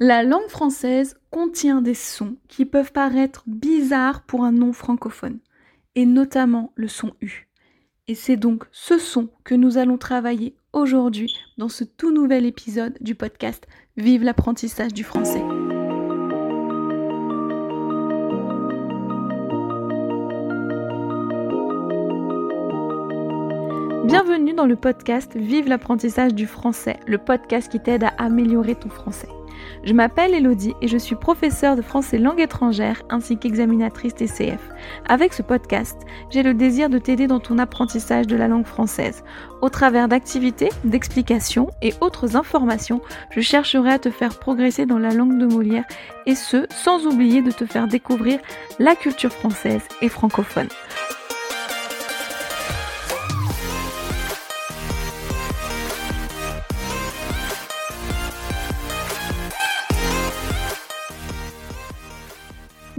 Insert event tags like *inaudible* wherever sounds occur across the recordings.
La langue française contient des sons qui peuvent paraître bizarres pour un non francophone, et notamment le son U. Et c'est donc ce son que nous allons travailler aujourd'hui dans ce tout nouvel épisode du podcast Vive l'apprentissage du français. Bienvenue dans le podcast Vive l'apprentissage du français, le podcast qui t'aide à améliorer ton français. Je m'appelle Elodie et je suis professeure de français langue étrangère ainsi qu'examinatrice TCF. Avec ce podcast, j'ai le désir de t'aider dans ton apprentissage de la langue française. Au travers d'activités, d'explications et autres informations, je chercherai à te faire progresser dans la langue de Molière et ce, sans oublier de te faire découvrir la culture française et francophone.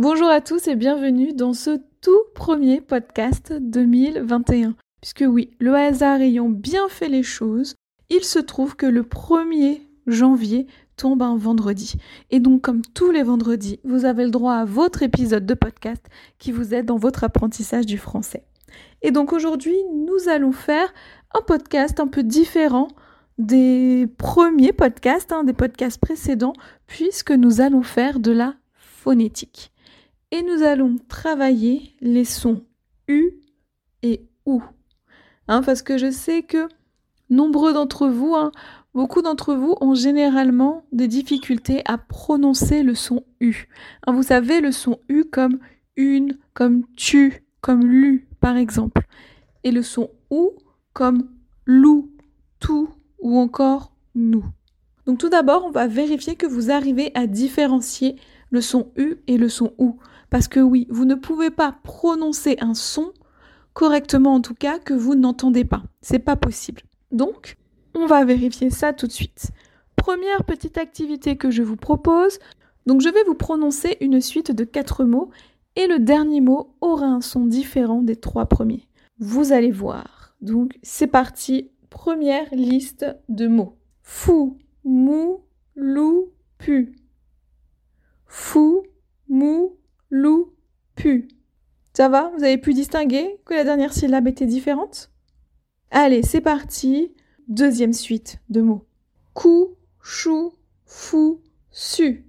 Bonjour à tous et bienvenue dans ce tout premier podcast 2021. Puisque oui, le hasard ayant bien fait les choses, il se trouve que le 1er janvier tombe un vendredi. Et donc comme tous les vendredis, vous avez le droit à votre épisode de podcast qui vous aide dans votre apprentissage du français. Et donc aujourd'hui, nous allons faire un podcast un peu différent des premiers podcasts, hein, des podcasts précédents, puisque nous allons faire de la phonétique et nous allons travailler les sons U et OU. Hein, parce que je sais que nombreux d'entre vous, hein, beaucoup d'entre vous ont généralement des difficultés à prononcer le son U. Hein, vous savez, le son U comme une, comme tu, comme lu, par exemple. Et le son OU comme lou, tout ou encore nous. Donc tout d'abord, on va vérifier que vous arrivez à différencier le son U et le son OU. Parce que oui, vous ne pouvez pas prononcer un son correctement en tout cas que vous n'entendez pas. C'est pas possible. Donc, on va vérifier ça tout de suite. Première petite activité que je vous propose. Donc, je vais vous prononcer une suite de quatre mots et le dernier mot aura un son différent des trois premiers. Vous allez voir. Donc, c'est parti. Première liste de mots. Fou, mou, loup, pu. Fou, mou, loup. Ça va? Vous avez pu distinguer que la dernière syllabe était différente? Allez, c'est parti. Deuxième suite de mots. Cou, chou, fou, su.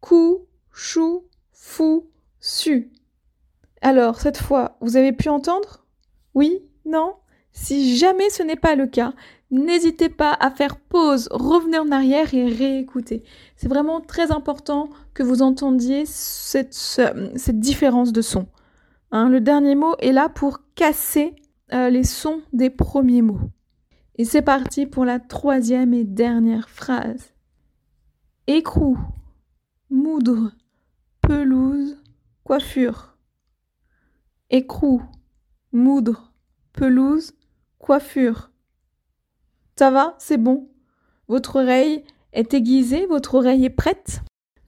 Cou, chou, fou, su. Alors, cette fois, vous avez pu entendre? Oui? Non? Si jamais ce n'est pas le cas, n'hésitez pas à faire pause, revenez en arrière et réécouter. C'est vraiment très important que vous entendiez cette, différence de son. Hein, le dernier mot est là pour casser euh, les sons des premiers mots. Et c'est parti pour la troisième et dernière phrase. Écrou, moudre, pelouse, coiffure. Écrou, moudre, pelouse, coiffure. Ça va C'est bon Votre oreille est aiguisée Votre oreille est prête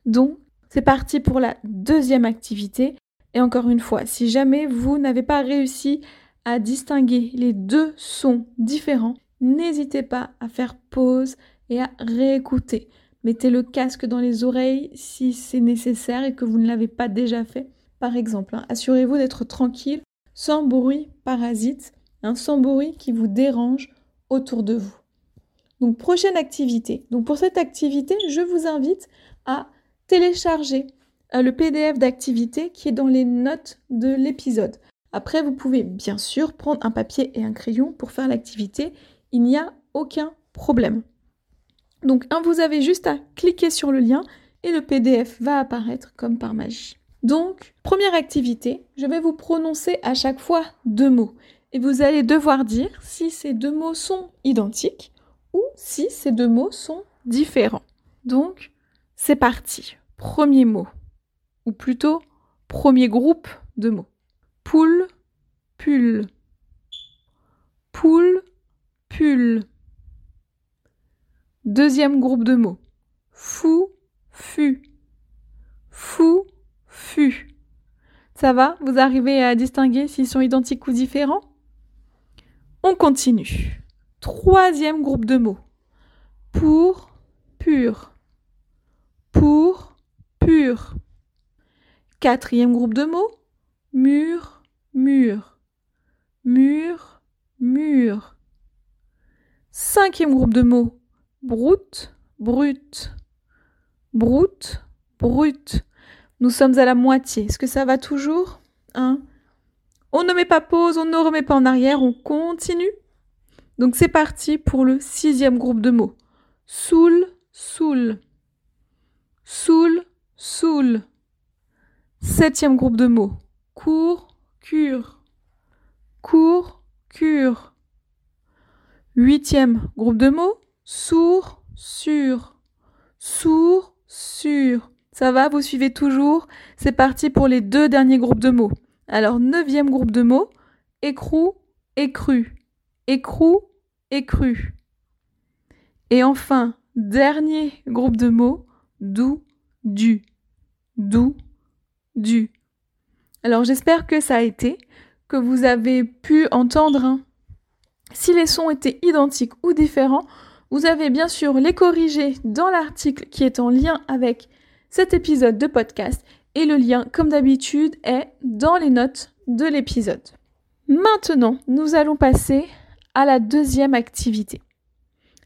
Donc, c'est parti pour la deuxième activité. Et encore une fois, si jamais vous n'avez pas réussi à distinguer les deux sons différents, n'hésitez pas à faire pause et à réécouter. Mettez le casque dans les oreilles si c'est nécessaire et que vous ne l'avez pas déjà fait. Par exemple, hein. assurez-vous d'être tranquille, sans bruit parasite, un sans bruit qui vous dérange autour de vous. Donc prochaine activité. Donc pour cette activité, je vous invite à télécharger euh, le PDF d'activité qui est dans les notes de l'épisode. Après, vous pouvez bien sûr prendre un papier et un crayon pour faire l'activité. Il n'y a aucun problème. Donc, vous avez juste à cliquer sur le lien et le PDF va apparaître comme par magie. Donc, première activité, je vais vous prononcer à chaque fois deux mots. Et vous allez devoir dire si ces deux mots sont identiques ou si ces deux mots sont différents. Donc, c'est parti. Premier mot, ou plutôt premier groupe de mots. Poule, pull. Poule, pull. Deuxième groupe de mots. Fou, fu. Fou, fu. Ça va Vous arrivez à distinguer s'ils sont identiques ou différents? On continue. Troisième groupe de mots. Pour, pur. pour, pur. Quatrième groupe de mots, mur, mur, mur, mur. Cinquième groupe de mots, broute, brute, broute, brute. Nous sommes à la moitié. Est-ce que ça va toujours? On ne met pas pause, on ne remet pas en arrière, on continue. Donc c'est parti pour le sixième groupe de mots. Soul, soul. Soul, soul. Septième groupe de mots. Cours, cure. Cours, cure. Huitième groupe de mots. Sourd, sur. Sourd, sur. Ça va, vous suivez toujours? C'est parti pour les deux derniers groupes de mots. Alors, neuvième groupe de mots, écrou, écru. Écrou, écru. Et enfin, dernier groupe de mots, doux, du. Doux, du. Alors, j'espère que ça a été, que vous avez pu entendre. Hein. Si les sons étaient identiques ou différents, vous avez bien sûr les corriger dans l'article qui est en lien avec cet épisode de podcast et le lien, comme d'habitude, est dans les notes de l'épisode. Maintenant, nous allons passer à la deuxième activité.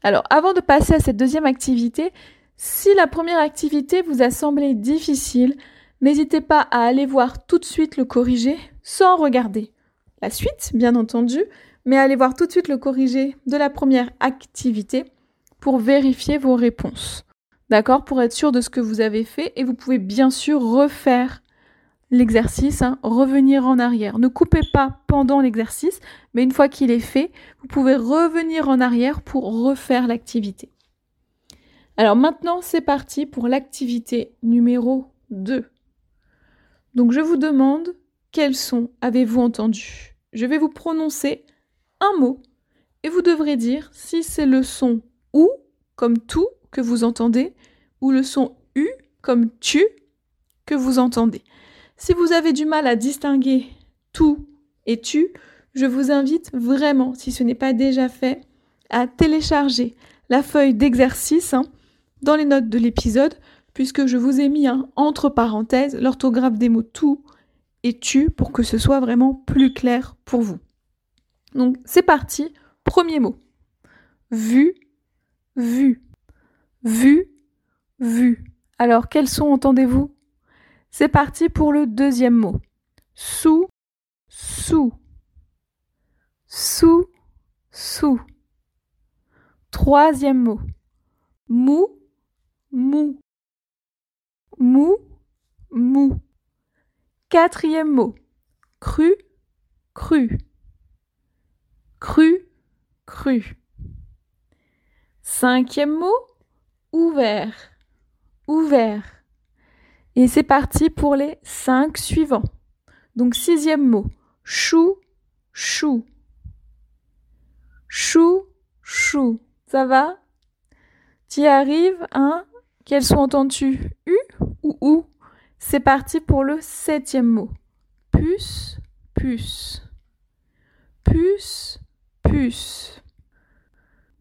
Alors, avant de passer à cette deuxième activité, si la première activité vous a semblé difficile, n'hésitez pas à aller voir tout de suite le corrigé sans regarder la suite, bien entendu, mais allez voir tout de suite le corrigé de la première activité pour vérifier vos réponses d'accord, pour être sûr de ce que vous avez fait. Et vous pouvez bien sûr refaire l'exercice, hein, revenir en arrière. Ne coupez pas pendant l'exercice, mais une fois qu'il est fait, vous pouvez revenir en arrière pour refaire l'activité. Alors maintenant, c'est parti pour l'activité numéro 2. Donc je vous demande quels sons avez-vous entendu? Je vais vous prononcer un mot et vous devrez dire si c'est le son ou comme tout que vous entendez ou le son U comme tu que vous entendez. Si vous avez du mal à distinguer tout et tu, je vous invite vraiment, si ce n'est pas déjà fait, à télécharger la feuille d'exercice hein, dans les notes de l'épisode, puisque je vous ai mis entre parenthèses l'orthographe des mots tout et tu pour que ce soit vraiment plus clair pour vous. Donc c'est parti, premier mot. Vu, vu. Vu, vu. Alors, quels sons entendez-vous C'est parti pour le deuxième mot. Sous, sous. Sous, sous. Troisième mot. Mou, mou. Mou, mou. Quatrième mot. Cru, cru. Cru, cru. Cinquième mot ouvert, ouvert. Et c'est parti pour les cinq suivants. Donc sixième mot, chou, chou. Chou, chou. Ça va? Tu y arrives, hein Quels sont entendus U ou OU C'est parti pour le septième mot. Puce, puce. Puce, puce.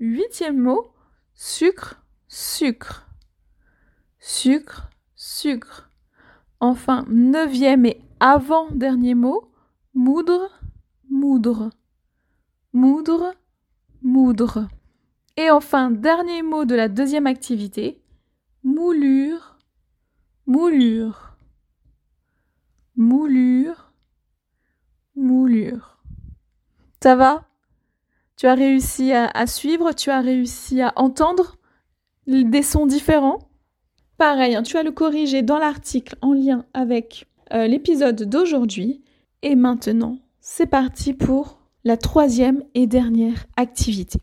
Huitième mot, sucre, sucre, sucre, Enfin, neuvième et avant-dernier mot, moudre, moudre, moudre, moudre. Et enfin, dernier mot de la deuxième activité, moulure, moulure, moulure, moulure. Ça va? Tu as réussi à suivre Tu as réussi à entendre des sons différents? Pareil, hein, tu as le corrigé dans l'article en lien avec euh, l'épisode d'aujourd'hui. Et maintenant, c'est parti pour la troisième et dernière activité.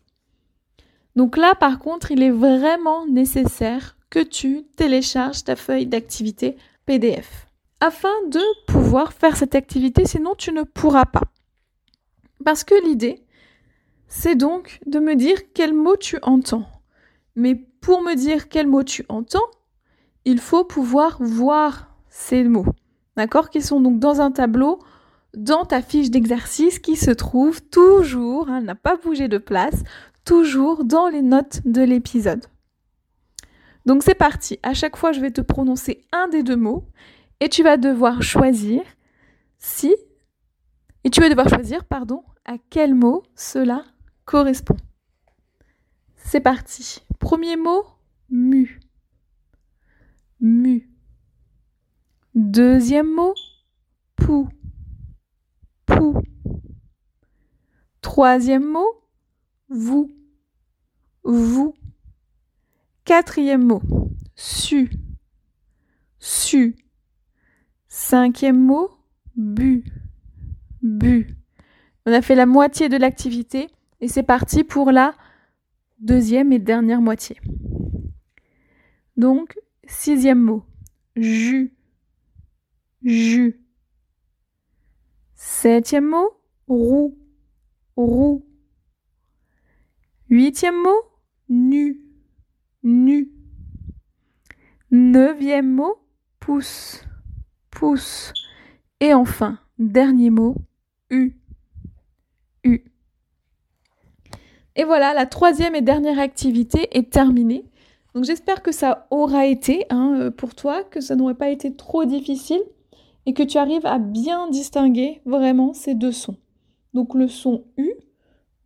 Donc là, par contre, il est vraiment nécessaire que tu télécharges ta feuille d'activité PDF afin de pouvoir faire cette activité, sinon tu ne pourras pas. Parce que l'idée, c'est donc de me dire quel mot tu entends. Mais pour me dire quel mot tu entends, il faut pouvoir voir ces mots. D'accord Qui sont donc dans un tableau, dans ta fiche d'exercice qui se trouve toujours, elle hein, n'a pas bougé de place, toujours dans les notes de l'épisode. Donc c'est parti. À chaque fois, je vais te prononcer un des deux mots et tu vas devoir choisir si et tu vas devoir choisir, pardon, à quel mot cela correspond. C'est parti. Premier mot, mu. Mu. Deuxième mot, pou. Pou. Troisième mot, vous. Vous. Quatrième mot, su. Su. Cinquième mot, bu. Bu. On a fait la moitié de l'activité et c'est parti pour la deuxième et dernière moitié. Donc, sixième mot, jus. Jus. Septième mot, roux. Roux. Huitième mot, nu. Nu. Neuvième mot, pouce. Pouce. Et enfin, dernier mot, U. U. Et voilà, la troisième et dernière activité est terminée. Donc j'espère que ça aura été hein, euh, pour toi, que ça n'aurait pas été trop difficile et que tu arrives à bien distinguer vraiment ces deux sons. Donc le son U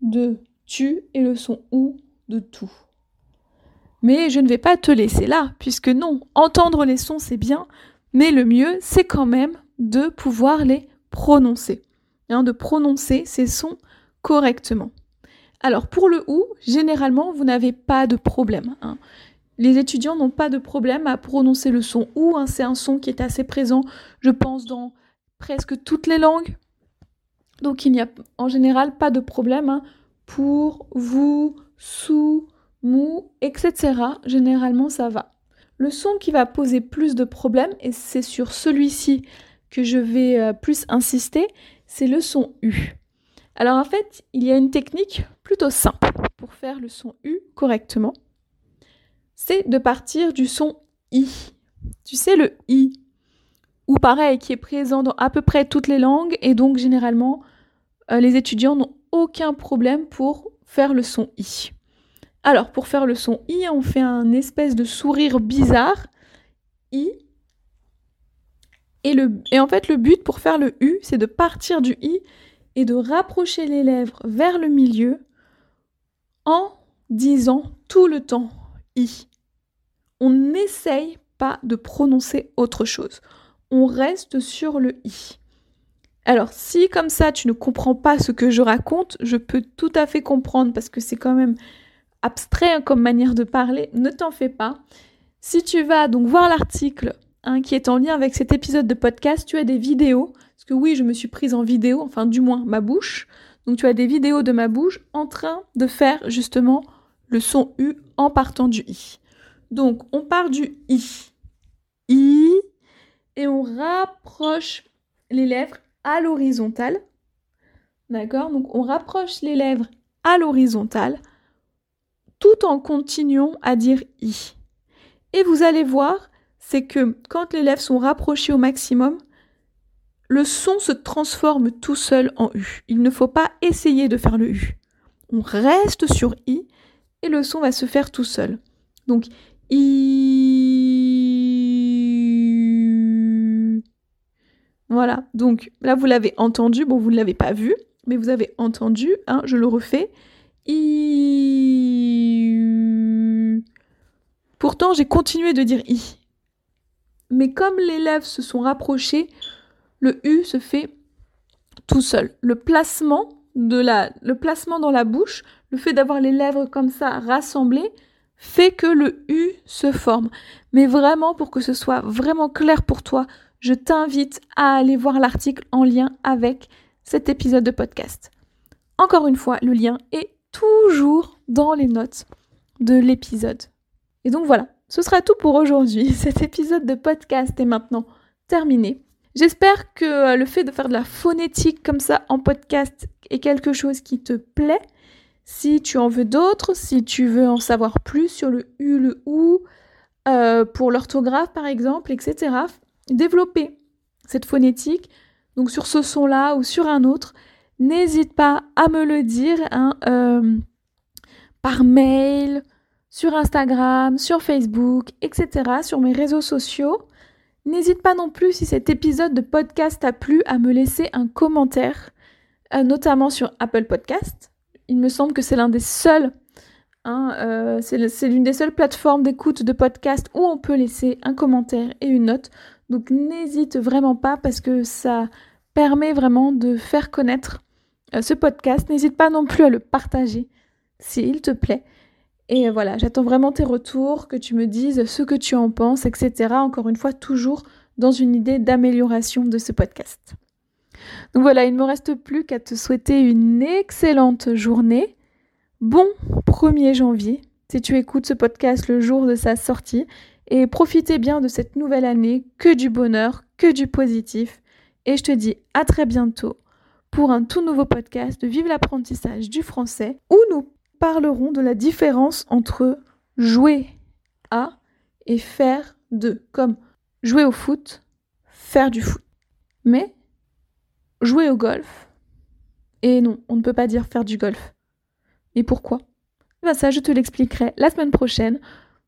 de tu et le son OU de tout. Mais je ne vais pas te laisser là, puisque non, entendre les sons c'est bien, mais le mieux c'est quand même de pouvoir les prononcer, hein, de prononcer ces sons correctement. Alors pour le OU, généralement vous n'avez pas de problème. Hein. Les étudiants n'ont pas de problème à prononcer le son OU, hein. c'est un son qui est assez présent, je pense, dans presque toutes les langues. Donc il n'y a en général pas de problème pour vous, sous, mou, etc. Généralement ça va. Le son qui va poser plus de problèmes, et c'est sur celui-ci que je vais euh, plus insister, c'est le son U. Alors en fait, il y a une technique plutôt simple pour faire le son U correctement. C'est de partir du son I. Tu sais, le I, ou pareil, qui est présent dans à peu près toutes les langues, et donc généralement, euh, les étudiants n'ont aucun problème pour faire le son I. Alors, pour faire le son I, on fait un espèce de sourire bizarre. I, et, en fait, le but pour faire le U, c'est de partir du I et de rapprocher les lèvres vers le milieu en disant tout le temps On n'essaye pas de prononcer autre chose. On reste sur le I. Alors, si comme ça tu ne comprends pas ce que je raconte, je peux tout à fait comprendre parce que c'est quand même abstrait hein, comme manière de parler. Ne t'en fais pas. Si tu vas donc voir l'article qui est en lien avec cet épisode de podcast, tu as des vidéos. Parce que oui, je me suis prise en vidéo, enfin du moins ma bouche. Donc tu as des vidéos de ma bouche en train de faire justement le son U en partant du I. Donc on part du I. I. Et on rapproche les lèvres à l'horizontale. D'accord? Donc on rapproche les lèvres à l'horizontale tout en continuant à dire I. Et vous allez voir, c'est que quand les lèvres sont rapprochées au maximum, le son se transforme tout seul en U. Il ne faut pas essayer de faire le U. On reste sur I et le son va se faire tout seul. Donc I. Voilà, donc là vous l'avez entendu, bon vous ne l'avez pas vu, mais vous avez entendu, hein, je le refais. I. Pourtant j'ai continué de dire I. Mais comme les lèvres se sont rapprochées, le U se fait tout seul. Le placement, de la, le placement dans la bouche, le fait d'avoir les lèvres comme ça rassemblées, fait que le U se forme. Mais vraiment, pour que ce soit vraiment clair pour toi, je t'invite à aller voir l'article en lien avec cet épisode de podcast. Encore une fois, le lien est toujours dans les notes de l'épisode. Et donc voilà, ce sera tout pour aujourd'hui. *laughs* Cet épisode de podcast est maintenant terminé. J'espère que euh, le fait de faire de la phonétique comme ça en podcast est quelque chose qui te plaît. Si tu en veux d'autres, si tu veux en savoir plus sur le U, le OU, euh, pour l'orthographe par exemple, etc., développer cette phonétique, donc sur ce son-là ou sur un autre, n'hésite pas à me le dire hein, euh, par mail, sur Instagram, sur Facebook, etc., sur mes réseaux sociaux. N'hésite pas non plus, si cet épisode de podcast t'a plu, à me laisser un commentaire, euh, notamment sur Apple Podcast. Il me semble que c'est l'un des seuls, hein, euh, c'est l'une des seules plateformes d'écoute de podcast où on peut laisser un commentaire et une note. Donc n'hésite vraiment pas parce que ça permet vraiment de faire connaître euh, ce podcast. N'hésite pas non plus à le partager s'il te plaît. Et voilà, j'attends vraiment tes retours, que tu me dises ce que tu en penses, etc. Encore une fois, toujours dans une idée d'amélioration de ce podcast. Donc voilà, il ne me reste plus qu'à te souhaiter une excellente journée. Bon 1er janvier, si tu écoutes ce podcast le jour de sa sortie. Et profitez bien de cette nouvelle année, que du bonheur, que du positif. Et je te dis à très bientôt pour un tout nouveau podcast de Vive l'apprentissage du français où nous parlerons de la différence entre jouer à et faire de, comme jouer au foot, faire du foot. Mais jouer au golf, et non, on ne peut pas dire faire du golf. Et pourquoi? Eh ben Ça, je te l'expliquerai la semaine prochaine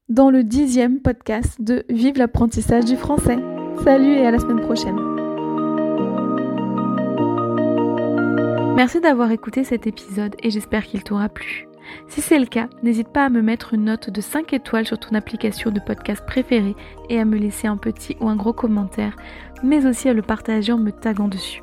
dans le dixième podcast de Vive l'apprentissage du français. Salut et à la semaine prochaine. Merci d'avoir écouté cet épisode et j'espère qu'il t'aura plu. Si c'est le cas, n'hésite pas à me mettre une note de 5 étoiles sur ton application de podcast préférée et à me laisser un petit ou un gros commentaire, mais aussi à le partager en me taguant dessus.